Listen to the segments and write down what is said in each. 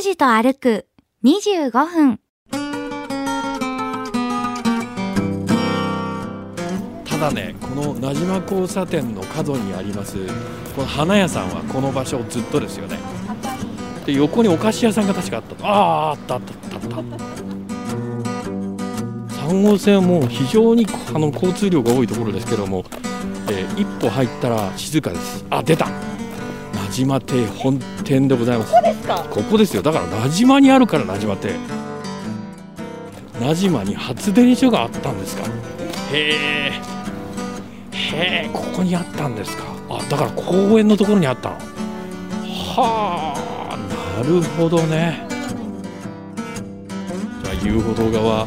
拓司と歩く25分。ただねこの名島交差点の角にありますこの花屋さんはこの場所ずっとですよね。で横にお菓子屋さんが確かあったあああったあったあったあった。3号線はもう非常にあの交通量が多いところですけども、えー一歩入ったら静かです。あ出た。名島亭本店でございますそうです。か？ここですよ。だから名島にあるから名島亭名島に発電所があったんですか？へえへえここにあったんですか？あだから公園のところにあったの。はあ。なるほどね。じゃあ遊歩道側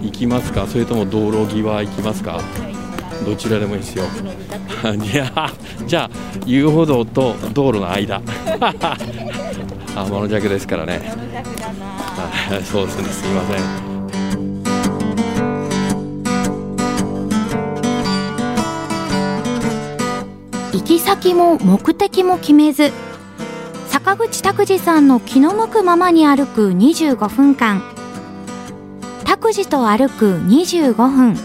行きますか？それとも道路際行きますか？どちらでもいいですよ。いやじゃあ遊歩道と道路の間 天の弱ですからねそうですねすいません行き先も目的も決めず、坂口拓司さんの気の向くままに歩く25分間。拓司と歩く25分。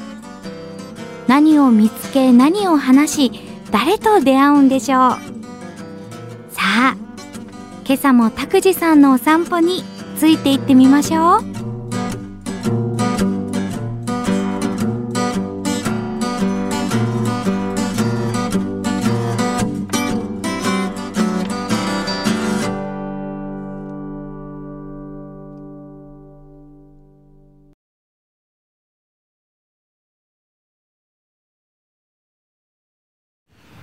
何を見つけ何を話し、誰と出会うんでしょう。今朝も拓司さんのお散歩について行ってみましょう。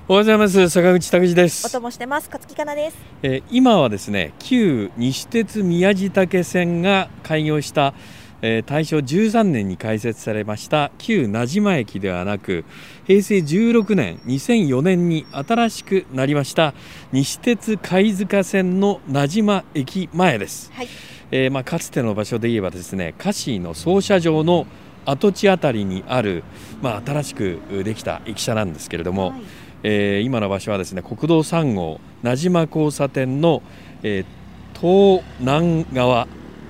おはようございます坂口拓司ですお供してます。勝木かなです。えー今はですね旧西鉄宮地岳線が開業した、えー大正13年に開設されました旧名島駅ではなく平成16年2004年に新しくなりました西鉄貝塚線の名島駅前です、はい。えーまあ、かつての場所で言えばですねカシーの操車場の跡地あたりにある、まあ、新しくできた駅舎なんですけれども、はいえー今の場所はですね国道3号名島交差点の、えー東南側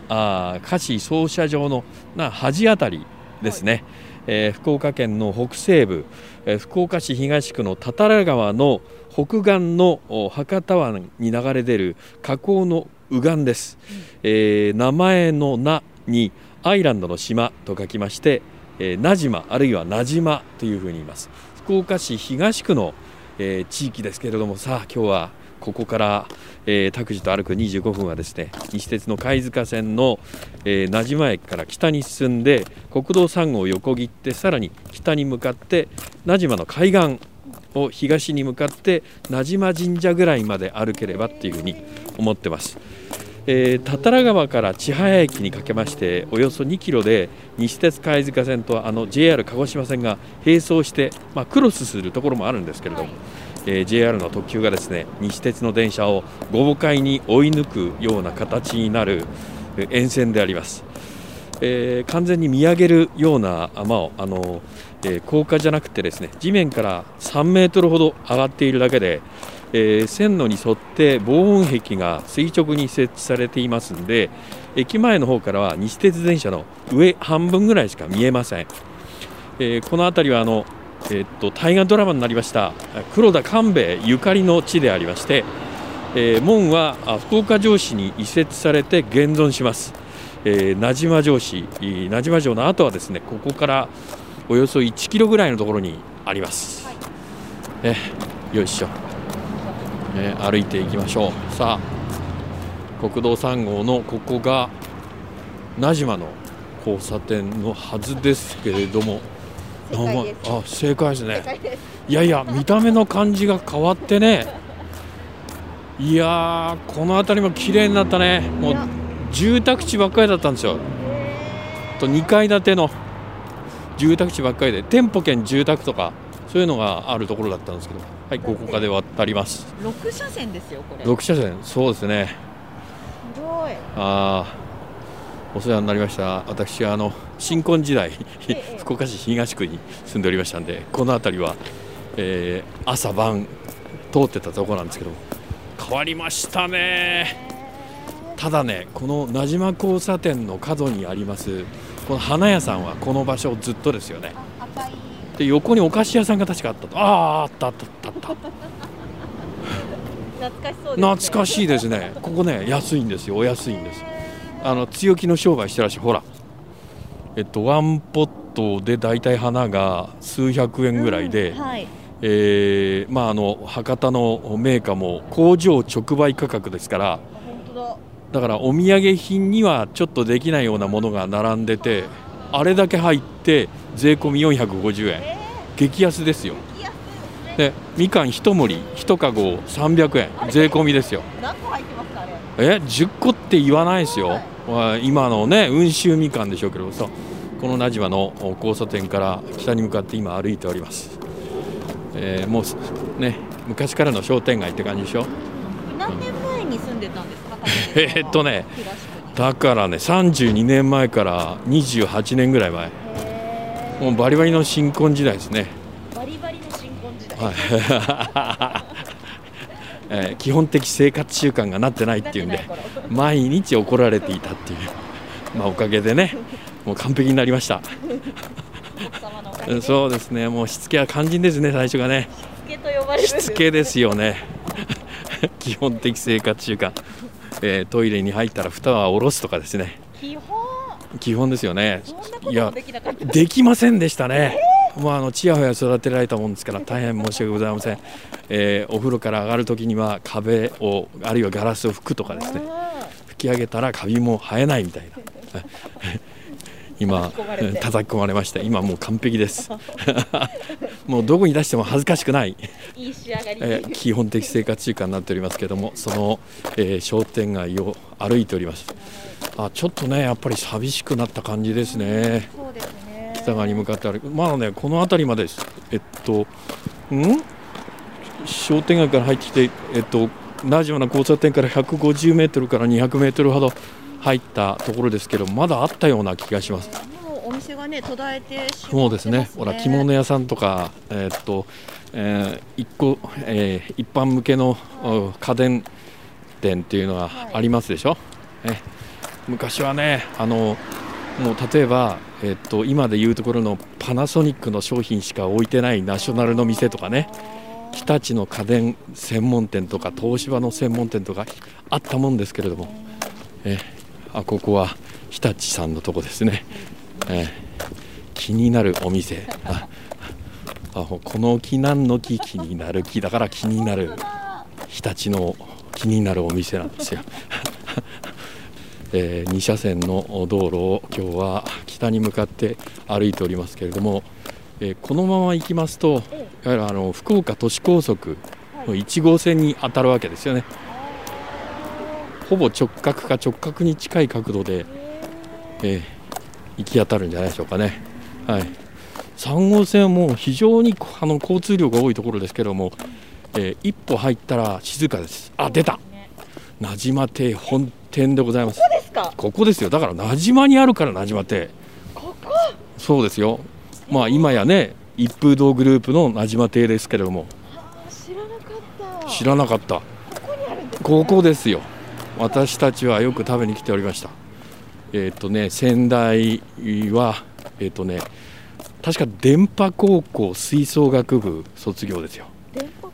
あー菓子操車場のな端あたりですね、えー福岡県の北西部、えー福岡市東区の多々良川の北岸のお博多湾に流れ出る河口の右岸です、えー名前の名にアイランドの島と書きまして、えー、名島あるいは名島というふうに言います。福岡市東区の、えー地域ですけれどもさあ今日はここから、えー、拓司と歩く25分はですね西鉄の貝塚線の、えー、名島駅から北に進んで国道3号を横切ってさらに北に向かって名島の海岸を東に向かって名島神社ぐらいまで歩ければっていうふうに思ってます。えー、多々良川から千早駅にかけましておよそ2キロで西鉄貝塚線とあの JR 鹿児島線が並走して、まあ、クロスするところもあるんですけれども、えー JR の特急がですね西鉄の電車を五母海に追い抜くような形になる沿線であります。えー完全に見上げるような山をあの、えー高架じゃなくてですね地面から3メートルほど上がっているだけで、えー線路に沿って防音壁が垂直に設置されていますので駅前の方からは西鉄電車の上半分ぐらいしか見えません、えーこの辺りはあの、えーっと大河ドラマになりました黒田官兵衛ゆかりの地でありまして、えー門はあ福岡城市に移設されて現存します、えー名島城市えー名島城の後はですねここからおよそ1キロぐらいのところにあります、えよいしょ、えー歩いていきましょう。さあ国道3号のここが名島の交差点のはずですけれども。あ正解ですね。いやいや見た目の感じが変わってね。いやーこの辺りも綺麗になったね。もう住宅地ばっかりだったんですよ。と2階建ての。住宅地ばっかりで。店舗兼住宅とかそういうのがあるところだったんですけどはいここで渡ります。六車線ですよこれ。6車線そうですね。広い。あーお世話になりました。私はあの新婚時代ええ福岡市東区に住んでおりましたんでこの辺りは、えー朝晩通ってたところなんですけど変わりましたね。ただねこの名島交差点の角にありますこの花屋さんはこの場所ずっとですよねで横にお菓子屋さんが確かあったとあああったあったあったあっ懐かしそうです、たね。懐かしいですねここね安いんですよお安いんですあの強気の商売してらっしゃるほらえっとワンポットで大体花が数百円ぐらいで、うんはい。えーまああの博多のメーカーも工場直売価格ですから本当だ。だからお土産品にはちょっとできないようなものが並んでてあれだけ入って税込み450円。え激安ですよ。でみかん1盛り1かご300円。税込みですよ。何個入ってますかあれ？え10個って言わないですよ。まあ今のね温州みかんでしょうけどさこの名島の交差点から北に向かって今歩いております、えーもうすね昔からの商店街って感じでしょ？何年前に住んでたんですか？えーっとね。だからね32年前から28年ぐらい前。へもうバリバリの新婚時代ですね、ーバリバリの新婚時代。はい。えー基本的生活習慣がなってないっていうんで毎日怒られていたっていう、まあ、おかげでねもう完璧になりました。そうですね。もうしつけは肝心ですね最初がね。つけと呼ばれる。しつけですよね。基本的生活習慣、えートイレに入ったら蓋は下ろすとかですね基本。ですよね。いやもできませんでしたね、まあ、あのちやほや育てられたもんですから大変申し訳ございません、えーお風呂から上がるときには壁をあるいはガラスを拭くとかですね。あ拭き上げたらカビも生えないみたいな。今叩き込まれて。叩き込まれました。今もう完璧です。もうどこに出しても恥ずかしくない、ーいい仕上がり。えー基本的生活習慣になっておりますけれどもその、えー商店街を歩いております。あちょっとねやっぱり寂しくなった感じですね。そうですね。北側に向かって歩く。まだねこの辺りまでです。えっとん？商店街から入ってきてえっとラジオな交差点から150メートルから200メートルほど入ったところですけどまだあったような気がします。もうお店がね途絶えてしまってますそうですね。ほら着物屋さんとかえっと、えー一個、えー一般向けのお家電店っていうのがありますでしょ、え昔はねあのもう例えば、えっと今でいうところのパナソニックの商品しか置いてないナショナルの店とかね日立の家電専門店とか東芝の専門店とかあったもんですけれども、えあここは日立さんのとこですね、え気になるお店。ああこの木何の木気になる木だから気になる。日立の気になるお店なんですよ。え2車線の道路を今日は北に向かって歩いておりますけれども、えーこのまま行きますとやはりあの福岡都市高速の1号線に当たるわけですよね。ほぼ直角か直角に近い角度で、えー行き当たるんじゃないでしょうかね。はい、3号線はもう非常にあの交通量が多いところですけども、えー一歩入ったら静かです。あ出た。名島亭本店でございます。ですか？ここですよ。だから名島にあるから名島亭。ここ？そうですよ。まあ今やね一風堂グループの名島亭ですけれども。知らなかった。知らなかった。ここにあるんですよ。私たちはよく食べに来ておりました。えっ、とね仙台はえっ、とね確か電波高校吹奏楽部卒業ですよ。電波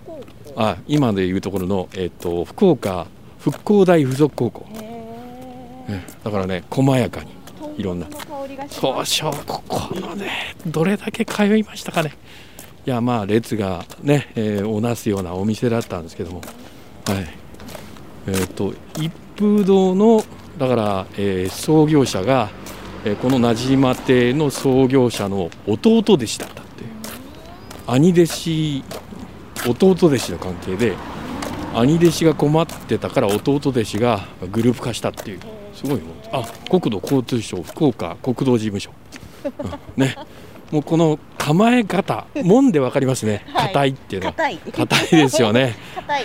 あ今でいうところの、えっと福岡復興大附属高校、へえだからね細やかにえいろんな。そうしここのねどれだけ通いましたかね。いやまあ列がね、えーをなすようなお店だったんですけども。はい。えっ、と一風堂のだから、えー創業者が、えーこの名島亭の創業者の弟弟子だったっていう。兄弟子弟弟子の関係で兄弟子が困ってたから弟弟子がグループ化したっていう。すごいもんあ国土交通省福岡国道事務所、うん。ね。もうこの構え方門で分かりますね。はい。硬いっていうの。は硬い。硬いですよね。硬い。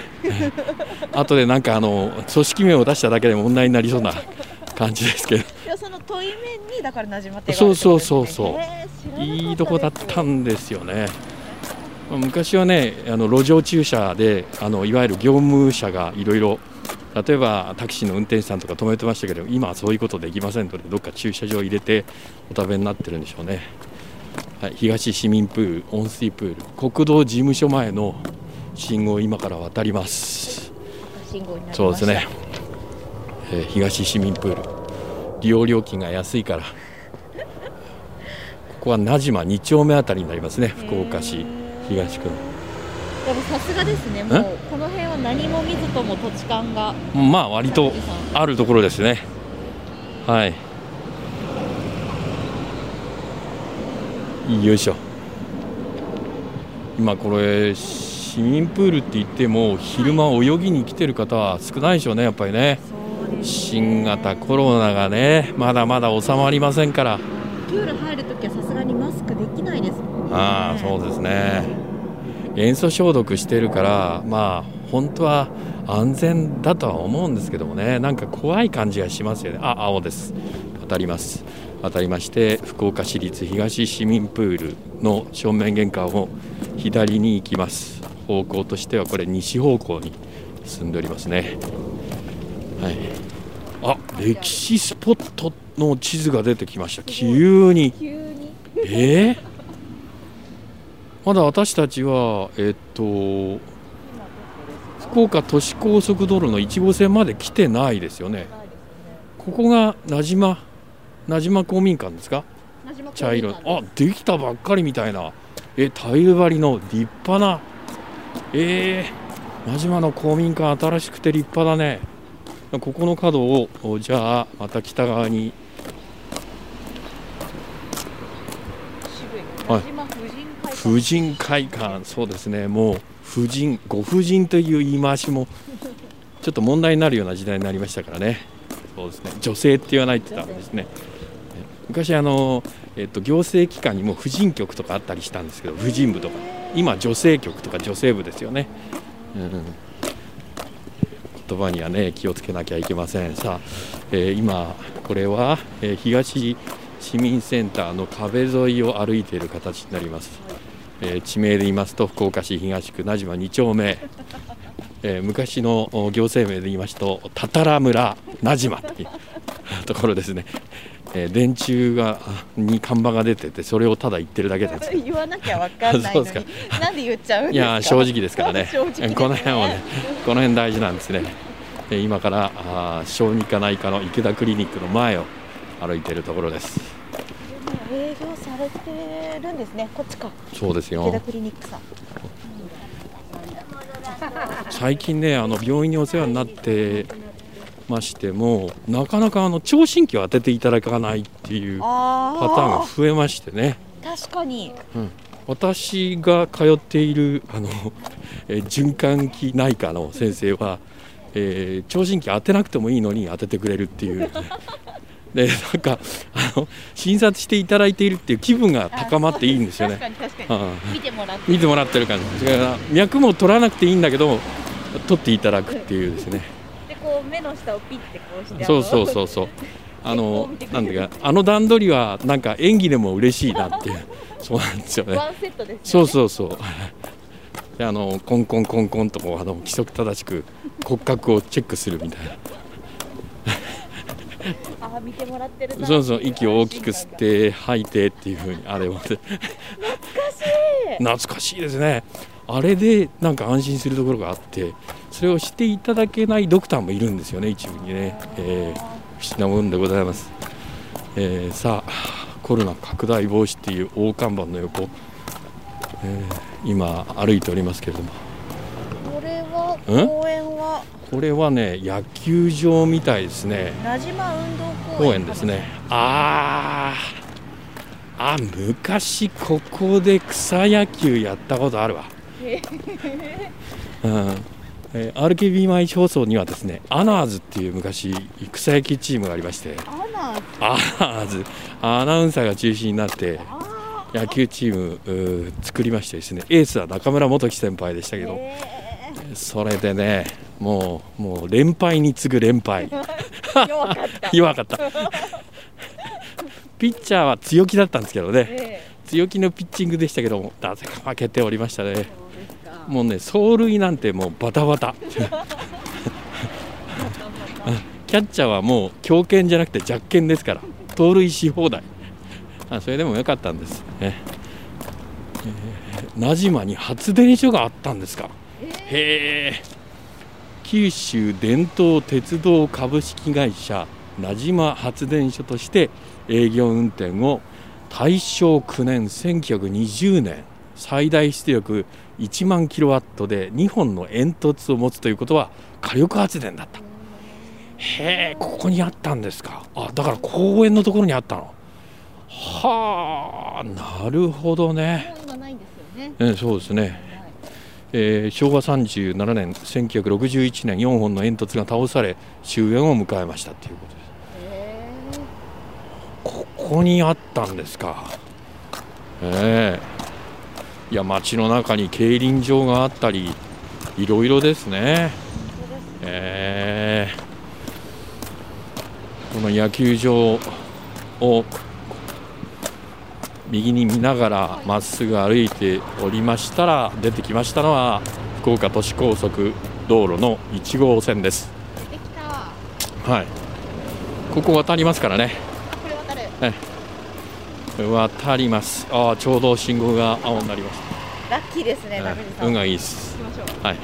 後でなんかあの組織名を出しただけで問題になりそうな感じですけど。いやその問い面にだからなじまってそうそうそうそう。ういいとこだったんですよね。まあ昔はねあの路上駐車であのいわゆる業務車がいろいろ例えばタクシーの運転手さんとか止めてましたけど今はそういうことできませんのでどっか駐車場入れてお食べになってるんでしょうね、はい、東市民プール温水プール国道事務所前の信号を今から渡ります。そうですね、えー東市民プール。利用料金が安いから。ここは名島2丁目あたりになりますね福岡市東区。のでもさすがですねもうこの辺は何も見ずとも土地勘が。まあ割とあるところですね。はい。よいしょ。今これ市民プールって言っても昼間泳ぎに来てる方は少ないでしょうねやっぱりね。新型コロナがねまだまだ収まりませんから。プール入るときはさすがにマスクできないですああそうですね。塩素消毒してるからまあ本当は安全だとは思うんですけどもね。なんか怖い感じがしますよね。あ青です。渡ります。渡りまして福岡市立東市民プールの正面玄関を左に行きます。方向としてはこれ西方向に進んでおりますね。はい。あ歴史スポットの地図が出てきました。急に。急に。えー？まだ私たちは、えっと、福岡都市高速道路の1号線まで来てないですよね。ここが名島、名島公民館ですか？茶色い。あ、できたばっかりみたいな。え、タイル張りの立派な。えー、名島の公民館新しくて立派だね。ここの角を、おじゃあ、また北側にはい婦人会館そうですね。もう婦人ご婦人という言い回しもちょっと問題になるような時代になりましたからね。そうですね。女性って言わないって言ったんですね。昔あの、えっと、行政機関にも婦人局とかあったりしたんですけど婦人部とか。今女性局とか女性部ですよね、うん、言葉にはね気をつけなきゃいけません。さあ、えー今これは、えー東市民センターの壁沿いを歩いている形になります、えー地名で言いますと福岡市東区名島2丁目、えー昔のお行政名で言いますとたたら村名島っていうところですね、えー電柱がに看板が出ててそれをただ言ってるだけです。言わなきゃわかんないのに。ですなんで言っちゃうんいですか？やー正直ですからね。ねこの辺はねこの辺大事なんですね。えー今からあー小児科内科の池田クリニックの前を歩いているところです営業されてるんですね。こっちか。そうですよ。池田クリニックさん。最近ねあの病院にお世話になってましてもなかなかあの聴診器を当てていただかないっていうパターンがあ増えましてね。あ確かに。私が通っているあの、えー循環器内科の先生は、えー聴診器当てなくてもいいのに当ててくれるっていう。でなんかあの診察していただいているっていう気分が高まっていいんですよね。見てもらって見てもらってる感じ。だから脈も取らなくていいんだけど取っていただくっていうですね。でこう目の下をピッてこうしてそうそうそうそう。あのなんていうかあの段取りはなんか演技でも嬉しいなっていう。そうなんですよね。ワンセットですね。そうそうそう。であのコンコンコンコンとこうあの規則正しく骨格をチェックするみたいなあー見てもらってるな。そうそう息を大きく吸って吐いてっていうふうにあれを懐かしい。ですね。あれでなんか安心するところがあってそれをしていただけないドクターもいるんですよね一部にね、えー、不思議なもんでございます、えーさあコロナ拡大防止っていう大看板の横、えー今歩いておりますけれども。これはん？公園はこれはね野球場みたいですね。名島運動公園ですね。あーあ昔ここで草野球やったことあるわ、うん。えー RKB 毎日放送にはですねアナーズっていう昔草野球チームがありまして。アナアナーズ。アナウンサーが中心になってあ野球チーム作りましてですね。エースは中村元樹先輩でしたけど、えそれでねもうもう連敗に次ぐ連敗。ー、弱かった。弱かった。ピッチャーは強気だったんですけどね。え強気のピッチングでしたけどもなぜか負けておりましたね。もうね走塁なんてもうバタバタ。キャッチャーはもう強肩じゃなくて弱肩ですから盗塁し放題。あそれでもよかったんです。ね、え。ー、名島に発電所があったんですかへえ九州伝統鉄道株式会社名島発電所として営業運転を大正9年1920年最大出力1万キロワットで2本の煙突を持つということは火力発電だった。へえここにあったんですか。あだから公園のところにあったの。はあなるほどね。今ないんですよね、えそうですね、えー、昭和37年1961年4本の煙突が倒され終焉を迎えましたということです。ここにあったんですか。ええ。ー、いや街の中に競輪場があったりいろいろですね。ええ。ーこの野球場を右に見ながらまっすぐ歩いておりましたら出てきましたのは福岡都市高速道路の1号線です。はい。ここ渡りますからね。これ渡る。え渡ります。ああちょうど信号が青になりましラッキーですね運がいいです。はい。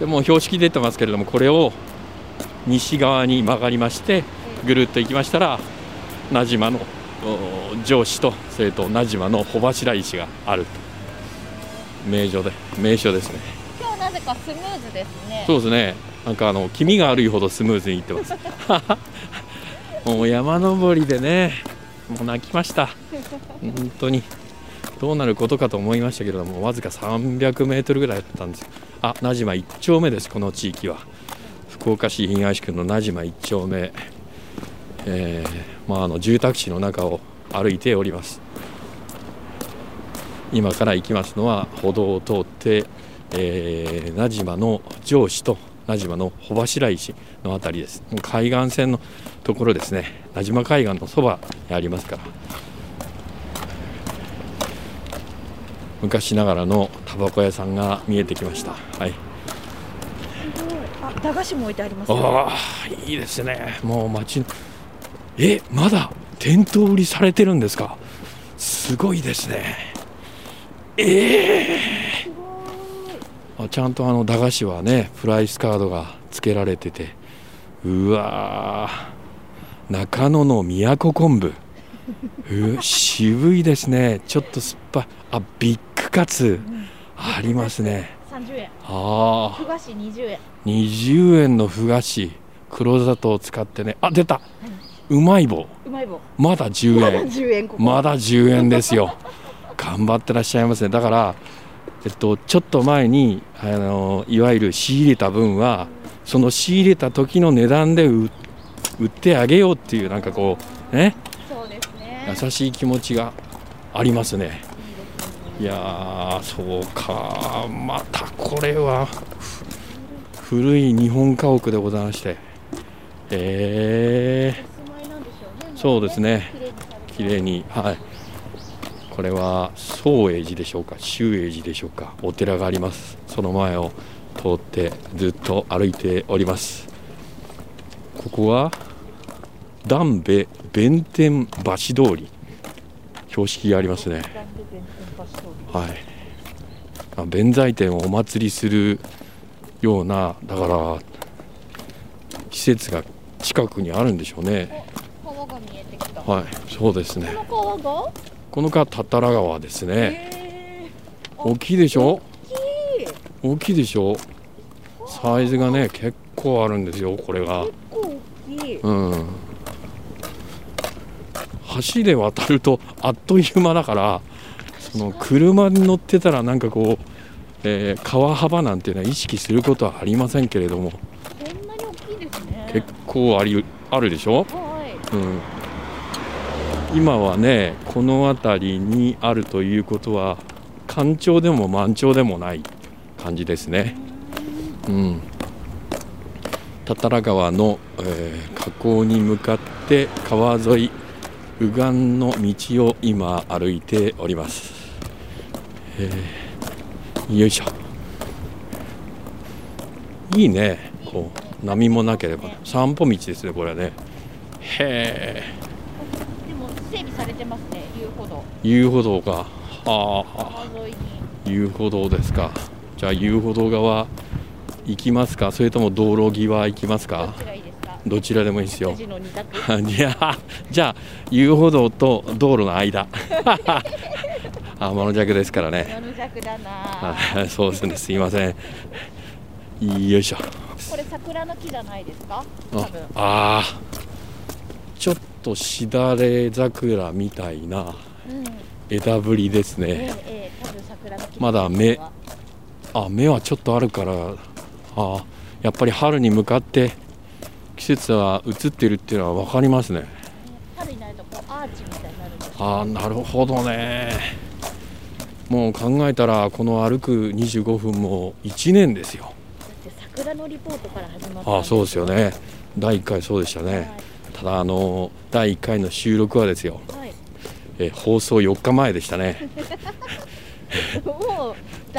でも標識出てますけれどもこれを西側に曲がりましてぐるっと行きましたら名島のお上司とそれと名島の穂柱石があると。名所で名所ですね。今日なぜかスムーズですね。そうですね。なんかあの気味が悪いほどスムーズにいってます。もう山登りでねもう泣きました。本当に。どうなることかと思いましたけれどもわずか300メートルぐらいだったんですあ名島1丁目ですこの地域は。福岡市東区の名島1丁目、えーまあ、あの住宅地の中を歩いております。今から行きますのは歩道を通って、えー名島の上司と名島の穂柱石の辺りです。海岸線のところですね。名島海岸のそばにありますから。昔ながらのタバコ屋さんが見えてきました。はい。あ駄菓子も置いてありますよああいいですね。もう街のえまだ店頭売りされてるんですか？すごいですね。ええあちゃんとあの駄菓子はねプライスカードが付けられてて。うわー。中野の都昆布。う渋いですね。ちょっと酸っぱい。あビッグカツ。ありますね。30円。ああふ菓子20円。20円のふ菓子。黒砂糖を使ってね。あ出た。うまい。棒うまい棒。まだ10まだ円。10円ここ。まだ10円ですよ。頑張ってらっしゃいますねだからえっとちょっと前にあのいわゆる仕入れた分はその仕入れた時の値段で売売ってあげようっていうなんかこうね。そうですね。優しい気持ちがありますね。いやーそうか。またこれはふ古い日本家屋でございまして。えおそうですね。綺麗にはい。これは宗永寺でしょうか修永寺でしょうかお寺があります。その前を通ってずっと歩いております。ここは丹部弁天橋通り。標識がありますね。はい。弁財天をお祭りするようなだから施設が近くにあるんでしょうね。はいそうですね。この川が？この川タタラ川ですね。へ大きいでしょ？え大きいでしょ？サイズがね結構あるんですよこれが。結構大きい。うん。橋で渡るとあっという間だからその車に乗ってたらなんかこう、えー川幅なんていうのは意識することはありませんけれども。こんなに大きいですね。結構ありあるでしょ、はい。うん、今はねこの辺りにあるということは干潮でも満潮でもない感じですね。うん、多々良川の、えー河口に向かって川沿い右岸の道を今歩いております。えーよいしょ。いいね。こう波もなければ散歩道ですねこれはねへえれてますね遊歩道。遊歩道か。はあ。川沿いに。遊歩道ですか。じゃあ遊歩道側行きますか？それとも道路際行きますどか？どちらでもいいですよ。9時の二択。いやじゃあ遊歩道と道路の間。天の弱ですからね。夜弱だな。はいそうですね。すいません。よいしょ。これ桜の木じゃないですか？多あ分。あー。ちょっとしだれ桜みたいなうん。枝ぶりですええねまだ芽あ芽はちょっとあるからあやっぱり春に向かって季節は移ってるっていうのは分かりますね。春になるとこうアーチみたいになるんですああなるほどね。もう考えたらこの歩く25分も1年ですよ。だって桜のリポートから始まったああそうですよね。ね第1回そうでしたね。ただあの第1回の収録はですよ。はい、はいえ放送4日前でしたね。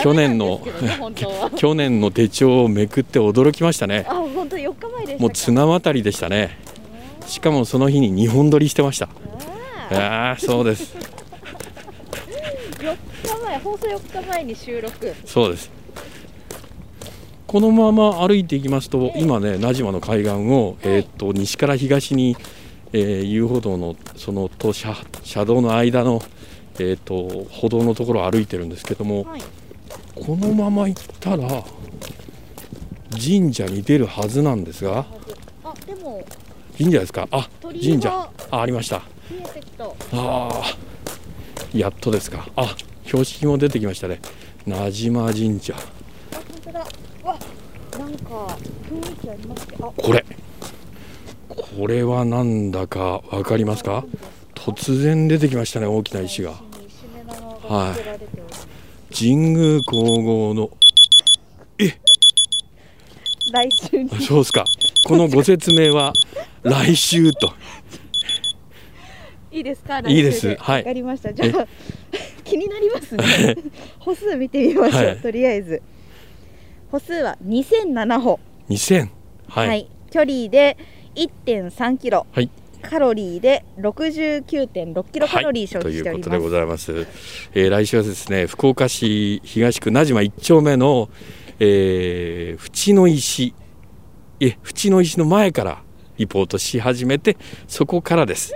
去年の 去年の手帳をめくって驚きましたね。あ本当4日前でもう綱渡りでしたね。しかもその日に2本撮りしてました。あああそうです。ー4日前放送4日前に収録。そうです。このまま歩いていきますとええ。今ね名島の海岸を、えーっと西から東に、えー遊歩道のそのと車車道の間の、えーっと歩道のところを歩いてるんですけどもはい。このまま行ったら神社に出るはずなんですがあでも神社ですか？あ神社。があありました。ああやっとですか。あ標識も出てきましたね。名島神社。あ本当だ。わなんか雰囲気ありますね。あ。これこれはなんだかわかりますか？突然出てきましたね大きな石が。石目玉が付けられております神宮皇后の。来週そうですか。このご説明は来週と。いいですか？いいです。はい。わかりました。じゃあ気になりますね。歩数見てみましょう、はい。とりあえず。歩数は2007歩。2000はい、はい、距離で1.3キロ、はい。カロリーで69.6キロカロリー消と費しております。いうことでございます、えー来週はですね福岡市東区名島1丁目の、えー、淵の石。え淵の石の前からリポートし始めてそこからです